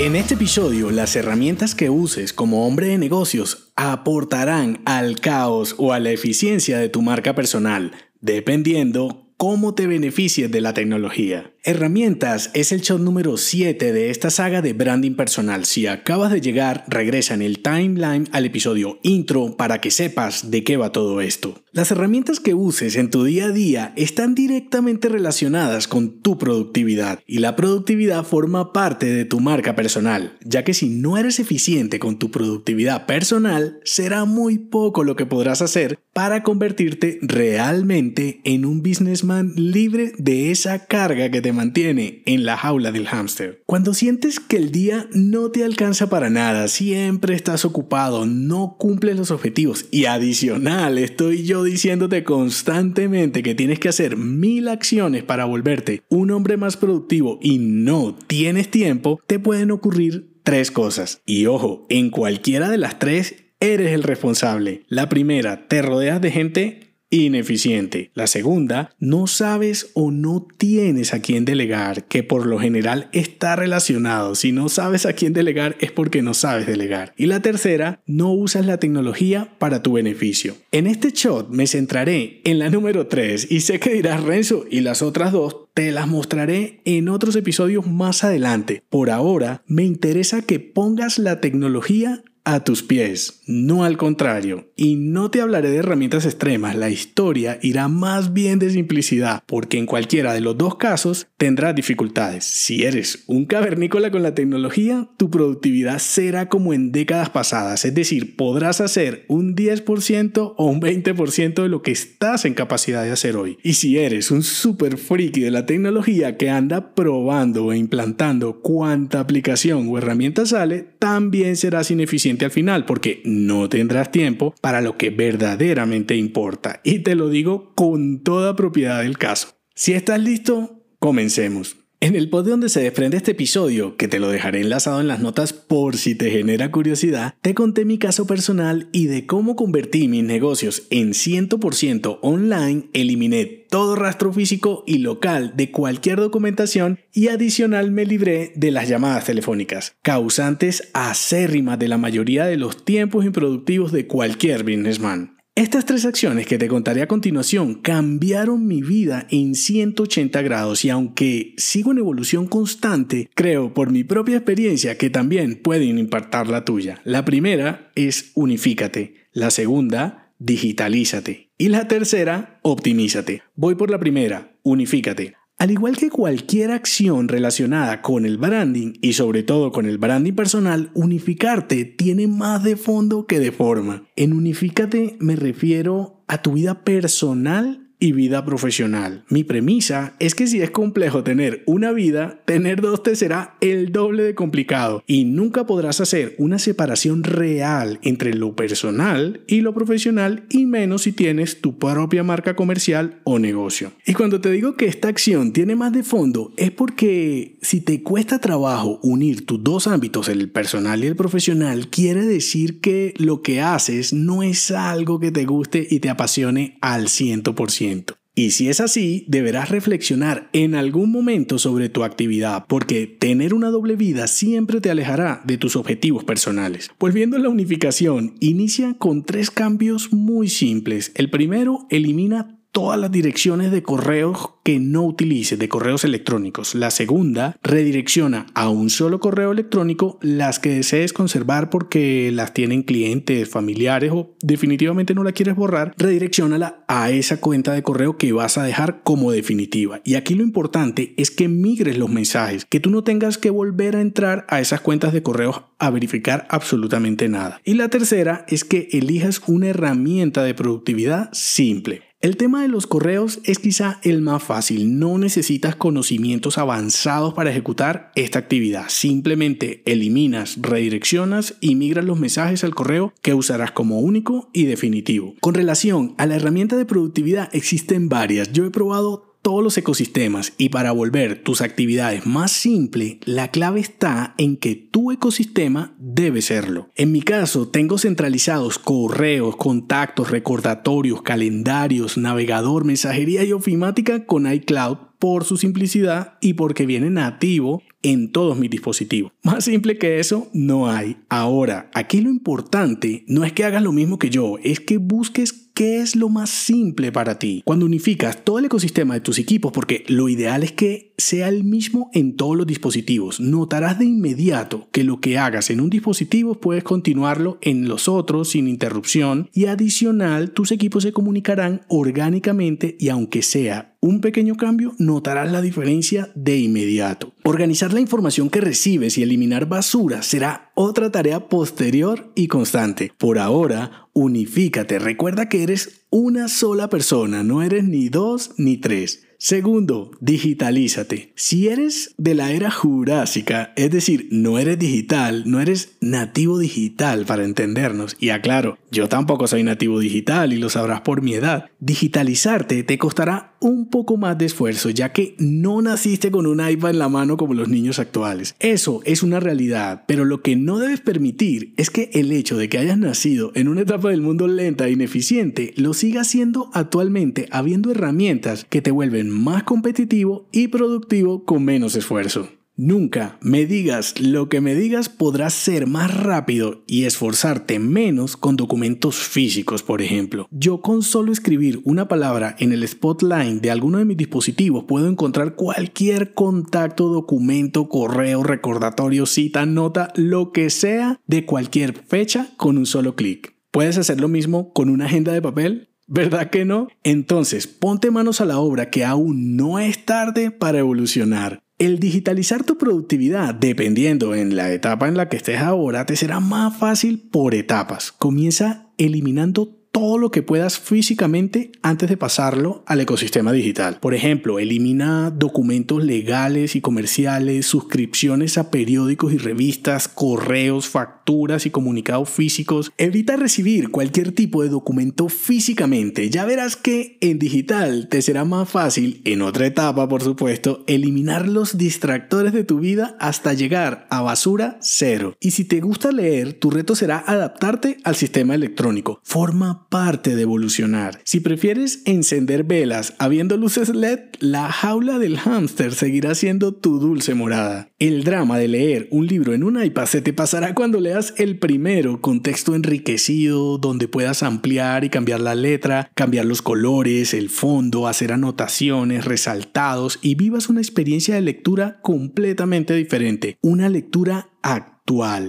En este episodio, las herramientas que uses como hombre de negocios aportarán al caos o a la eficiencia de tu marca personal, dependiendo cómo te beneficies de la tecnología. Herramientas es el show número 7 de esta saga de branding personal. Si acabas de llegar, regresa en el timeline al episodio intro para que sepas de qué va todo esto. Las herramientas que uses en tu día a día están directamente relacionadas con tu productividad y la productividad forma parte de tu marca personal, ya que si no eres eficiente con tu productividad personal, será muy poco lo que podrás hacer para convertirte realmente en un businessman libre de esa carga que te mantiene en la jaula del hámster. Cuando sientes que el día no te alcanza para nada, siempre estás ocupado, no cumples los objetivos y adicional estoy yo diciéndote constantemente que tienes que hacer mil acciones para volverte un hombre más productivo y no tienes tiempo, te pueden ocurrir tres cosas. Y ojo, en cualquiera de las tres eres el responsable. La primera, te rodeas de gente ineficiente. La segunda, no sabes o no tienes a quién delegar, que por lo general está relacionado. Si no sabes a quién delegar es porque no sabes delegar. Y la tercera, no usas la tecnología para tu beneficio. En este shot me centraré en la número 3 y sé que dirás Renzo y las otras dos te las mostraré en otros episodios más adelante. Por ahora, me interesa que pongas la tecnología a tus pies, no al contrario. Y no te hablaré de herramientas extremas, la historia irá más bien de simplicidad, porque en cualquiera de los dos casos tendrás dificultades. Si eres un cavernícola con la tecnología, tu productividad será como en décadas pasadas, es decir, podrás hacer un 10% o un 20% de lo que estás en capacidad de hacer hoy. Y si eres un super friki de la tecnología que anda probando e implantando cuánta aplicación o herramienta sale, también serás ineficiente al final porque no tendrás tiempo para lo que verdaderamente importa. Y te lo digo con toda propiedad del caso. Si estás listo, comencemos. En el pod donde se desprende este episodio, que te lo dejaré enlazado en las notas por si te genera curiosidad, te conté mi caso personal y de cómo convertí mis negocios en 100% online, eliminé todo rastro físico y local de cualquier documentación y adicional me libré de las llamadas telefónicas, causantes acérrimas de la mayoría de los tiempos improductivos de cualquier businessman. Estas tres acciones que te contaré a continuación cambiaron mi vida en 180 grados y aunque sigo en evolución constante, creo por mi propia experiencia que también pueden impactar la tuya. La primera es unifícate, la segunda, digitalízate y la tercera, optimízate. Voy por la primera, unifícate. Al igual que cualquier acción relacionada con el branding y sobre todo con el branding personal, unificarte tiene más de fondo que de forma. En unificate me refiero a tu vida personal y vida profesional. Mi premisa es que si es complejo tener una vida, tener dos te será el doble de complicado y nunca podrás hacer una separación real entre lo personal y lo profesional y menos si tienes tu propia marca comercial o negocio. Y cuando te digo que esta acción tiene más de fondo es porque si te cuesta trabajo unir tus dos ámbitos, el personal y el profesional, quiere decir que lo que haces no es algo que te guste y te apasione al 100%. Y si es así, deberás reflexionar en algún momento sobre tu actividad, porque tener una doble vida siempre te alejará de tus objetivos personales. Volviendo a la unificación, inicia con tres cambios muy simples. El primero, elimina todas las direcciones de correos que no utilices, de correos electrónicos. La segunda, redirecciona a un solo correo electrónico las que desees conservar porque las tienen clientes, familiares o definitivamente no la quieres borrar, redireccionala a esa cuenta de correo que vas a dejar como definitiva. Y aquí lo importante es que migres los mensajes, que tú no tengas que volver a entrar a esas cuentas de correos a verificar absolutamente nada. Y la tercera es que elijas una herramienta de productividad simple. El tema de los correos es quizá el más fácil. No necesitas conocimientos avanzados para ejecutar esta actividad. Simplemente eliminas, redireccionas y migras los mensajes al correo que usarás como único y definitivo. Con relación a la herramienta de productividad existen varias. Yo he probado todos los ecosistemas y para volver tus actividades más simples, la clave está en que tu ecosistema debe serlo. En mi caso, tengo centralizados correos, contactos, recordatorios, calendarios, navegador, mensajería y ofimática con iCloud por su simplicidad y porque viene nativo en todos mis dispositivos. Más simple que eso no hay. Ahora, aquí lo importante no es que hagas lo mismo que yo, es que busques qué es lo más simple para ti. Cuando unificas todo el ecosistema de tus equipos, porque lo ideal es que sea el mismo en todos los dispositivos, notarás de inmediato que lo que hagas en un dispositivo puedes continuarlo en los otros sin interrupción y adicional tus equipos se comunicarán orgánicamente y aunque sea un pequeño cambio, notarás la diferencia de inmediato. Organizar la información que recibes y eliminar basura será otra tarea posterior y constante. Por ahora, unifícate. Recuerda que eres una sola persona, no eres ni dos ni tres. Segundo, digitalízate. Si eres de la era jurásica, es decir, no eres digital, no eres nativo digital para entendernos, y aclaro, yo tampoco soy nativo digital y lo sabrás por mi edad, digitalizarte te costará un poco más de esfuerzo, ya que no naciste con un iPad en la mano como los niños actuales. Eso es una realidad, pero lo que no debes permitir es que el hecho de que hayas nacido en una etapa del mundo lenta e ineficiente lo siga siendo actualmente habiendo herramientas que te vuelven más competitivo y productivo con menos esfuerzo. Nunca me digas lo que me digas podrás ser más rápido y esforzarte menos con documentos físicos, por ejemplo. Yo con solo escribir una palabra en el spotlight de alguno de mis dispositivos puedo encontrar cualquier contacto, documento, correo, recordatorio, cita, nota, lo que sea de cualquier fecha con un solo clic. ¿Puedes hacer lo mismo con una agenda de papel? ¿Verdad que no? Entonces, ponte manos a la obra que aún no es tarde para evolucionar. El digitalizar tu productividad, dependiendo en la etapa en la que estés ahora, te será más fácil por etapas. Comienza eliminando todo lo que puedas físicamente antes de pasarlo al ecosistema digital. Por ejemplo, elimina documentos legales y comerciales, suscripciones a periódicos y revistas, correos, facturas y comunicados físicos. Evita recibir cualquier tipo de documento físicamente. Ya verás que en digital te será más fácil, en otra etapa por supuesto, eliminar los distractores de tu vida hasta llegar a basura cero. Y si te gusta leer, tu reto será adaptarte al sistema electrónico. Forma parte de evolucionar. Si prefieres encender velas habiendo luces LED, la jaula del hámster seguirá siendo tu dulce morada. El drama de leer un libro en un iPad se te pasará cuando leas el primero con texto enriquecido donde puedas ampliar y cambiar la letra, cambiar los colores, el fondo, hacer anotaciones, resaltados y vivas una experiencia de lectura completamente diferente. Una lectura activa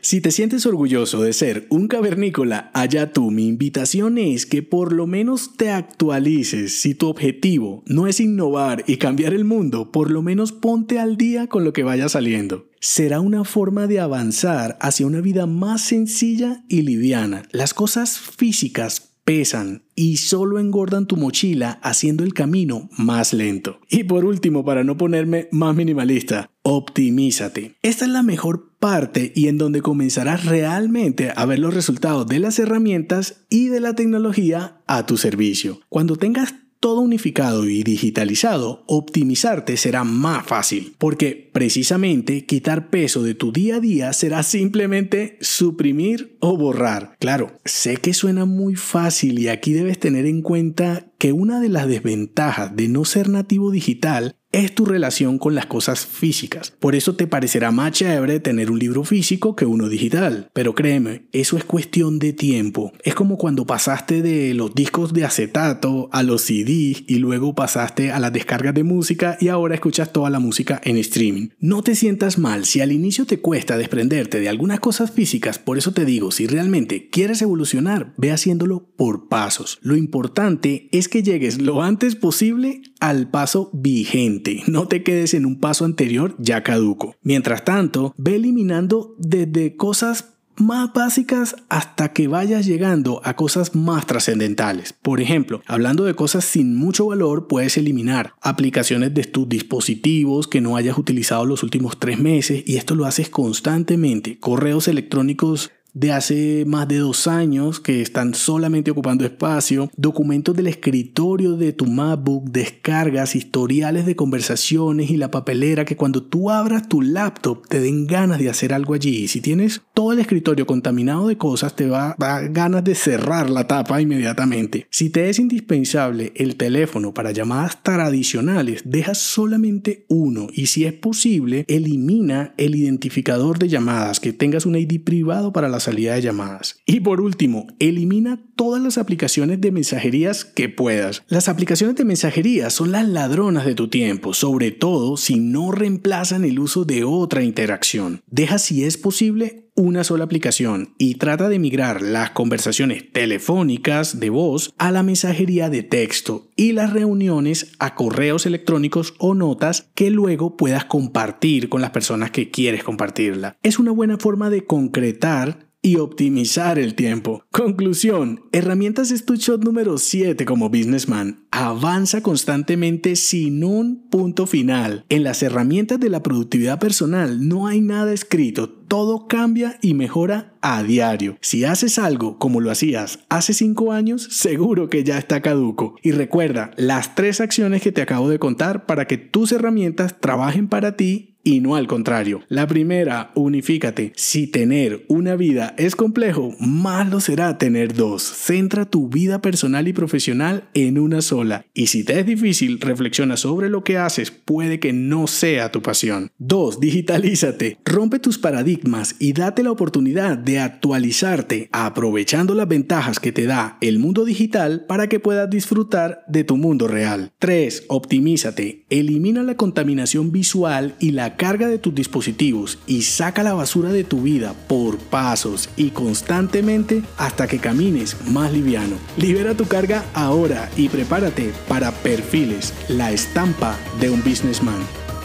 si te sientes orgulloso de ser un cavernícola, allá tú, mi invitación es que por lo menos te actualices. Si tu objetivo no es innovar y cambiar el mundo, por lo menos ponte al día con lo que vaya saliendo. Será una forma de avanzar hacia una vida más sencilla y liviana. Las cosas físicas pesan y solo engordan tu mochila haciendo el camino más lento. Y por último, para no ponerme más minimalista, optimízate. Esta es la mejor parte y en donde comenzarás realmente a ver los resultados de las herramientas y de la tecnología a tu servicio. Cuando tengas todo unificado y digitalizado, optimizarte será más fácil, porque precisamente quitar peso de tu día a día será simplemente suprimir o borrar. Claro, sé que suena muy fácil y aquí debes tener en cuenta que una de las desventajas de no ser nativo digital es tu relación con las cosas físicas. Por eso te parecerá más chévere tener un libro físico que uno digital. Pero créeme, eso es cuestión de tiempo. Es como cuando pasaste de los discos de acetato a los CDs y luego pasaste a las descargas de música y ahora escuchas toda la música en streaming. No te sientas mal si al inicio te cuesta desprenderte de algunas cosas físicas. Por eso te digo, si realmente quieres evolucionar, ve haciéndolo por pasos. Lo importante es que llegues lo antes posible al paso vigente. No te quedes en un paso anterior ya caduco. Mientras tanto, ve eliminando desde cosas más básicas hasta que vayas llegando a cosas más trascendentales. Por ejemplo, hablando de cosas sin mucho valor, puedes eliminar aplicaciones de tus dispositivos que no hayas utilizado los últimos tres meses y esto lo haces constantemente. Correos electrónicos de hace más de dos años que están solamente ocupando espacio, documentos del escritorio de tu MacBook, descargas, historiales de conversaciones y la papelera que cuando tú abras tu laptop te den ganas de hacer algo allí. Si tienes todo el escritorio contaminado de cosas, te va a dar ganas de cerrar la tapa inmediatamente. Si te es indispensable el teléfono para llamadas tradicionales, deja solamente uno y si es posible, elimina el identificador de llamadas, que tengas un ID privado para la salida de llamadas. Y por último, elimina todas las aplicaciones de mensajerías que puedas. Las aplicaciones de mensajería son las ladronas de tu tiempo, sobre todo si no reemplazan el uso de otra interacción. Deja si es posible una sola aplicación y trata de migrar las conversaciones telefónicas de voz a la mensajería de texto y las reuniones a correos electrónicos o notas que luego puedas compartir con las personas que quieres compartirla. Es una buena forma de concretar y optimizar el tiempo. Conclusión, herramientas es tu shot número 7 como businessman. Avanza constantemente sin un punto final. En las herramientas de la productividad personal no hay nada escrito, todo cambia y mejora a diario. Si haces algo como lo hacías hace 5 años, seguro que ya está caduco. Y recuerda las tres acciones que te acabo de contar para que tus herramientas trabajen para ti y no al contrario. La primera, unifícate. Si tener una vida es complejo, más lo será tener dos. Centra tu vida personal y profesional en una sola. Y si te es difícil, reflexiona sobre lo que haces, puede que no sea tu pasión. 2. Digitalízate. Rompe tus paradigmas y date la oportunidad de actualizarte, aprovechando las ventajas que te da el mundo digital para que puedas disfrutar de tu mundo real. 3. Optimízate. Elimina la contaminación visual y carga de tus dispositivos y saca la basura de tu vida por pasos y constantemente hasta que camines más liviano. Libera tu carga ahora y prepárate para Perfiles, la estampa de un businessman.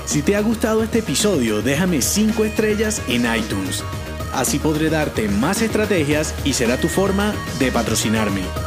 Si te ha gustado este episodio, déjame 5 estrellas en iTunes. Así podré darte más estrategias y será tu forma de patrocinarme.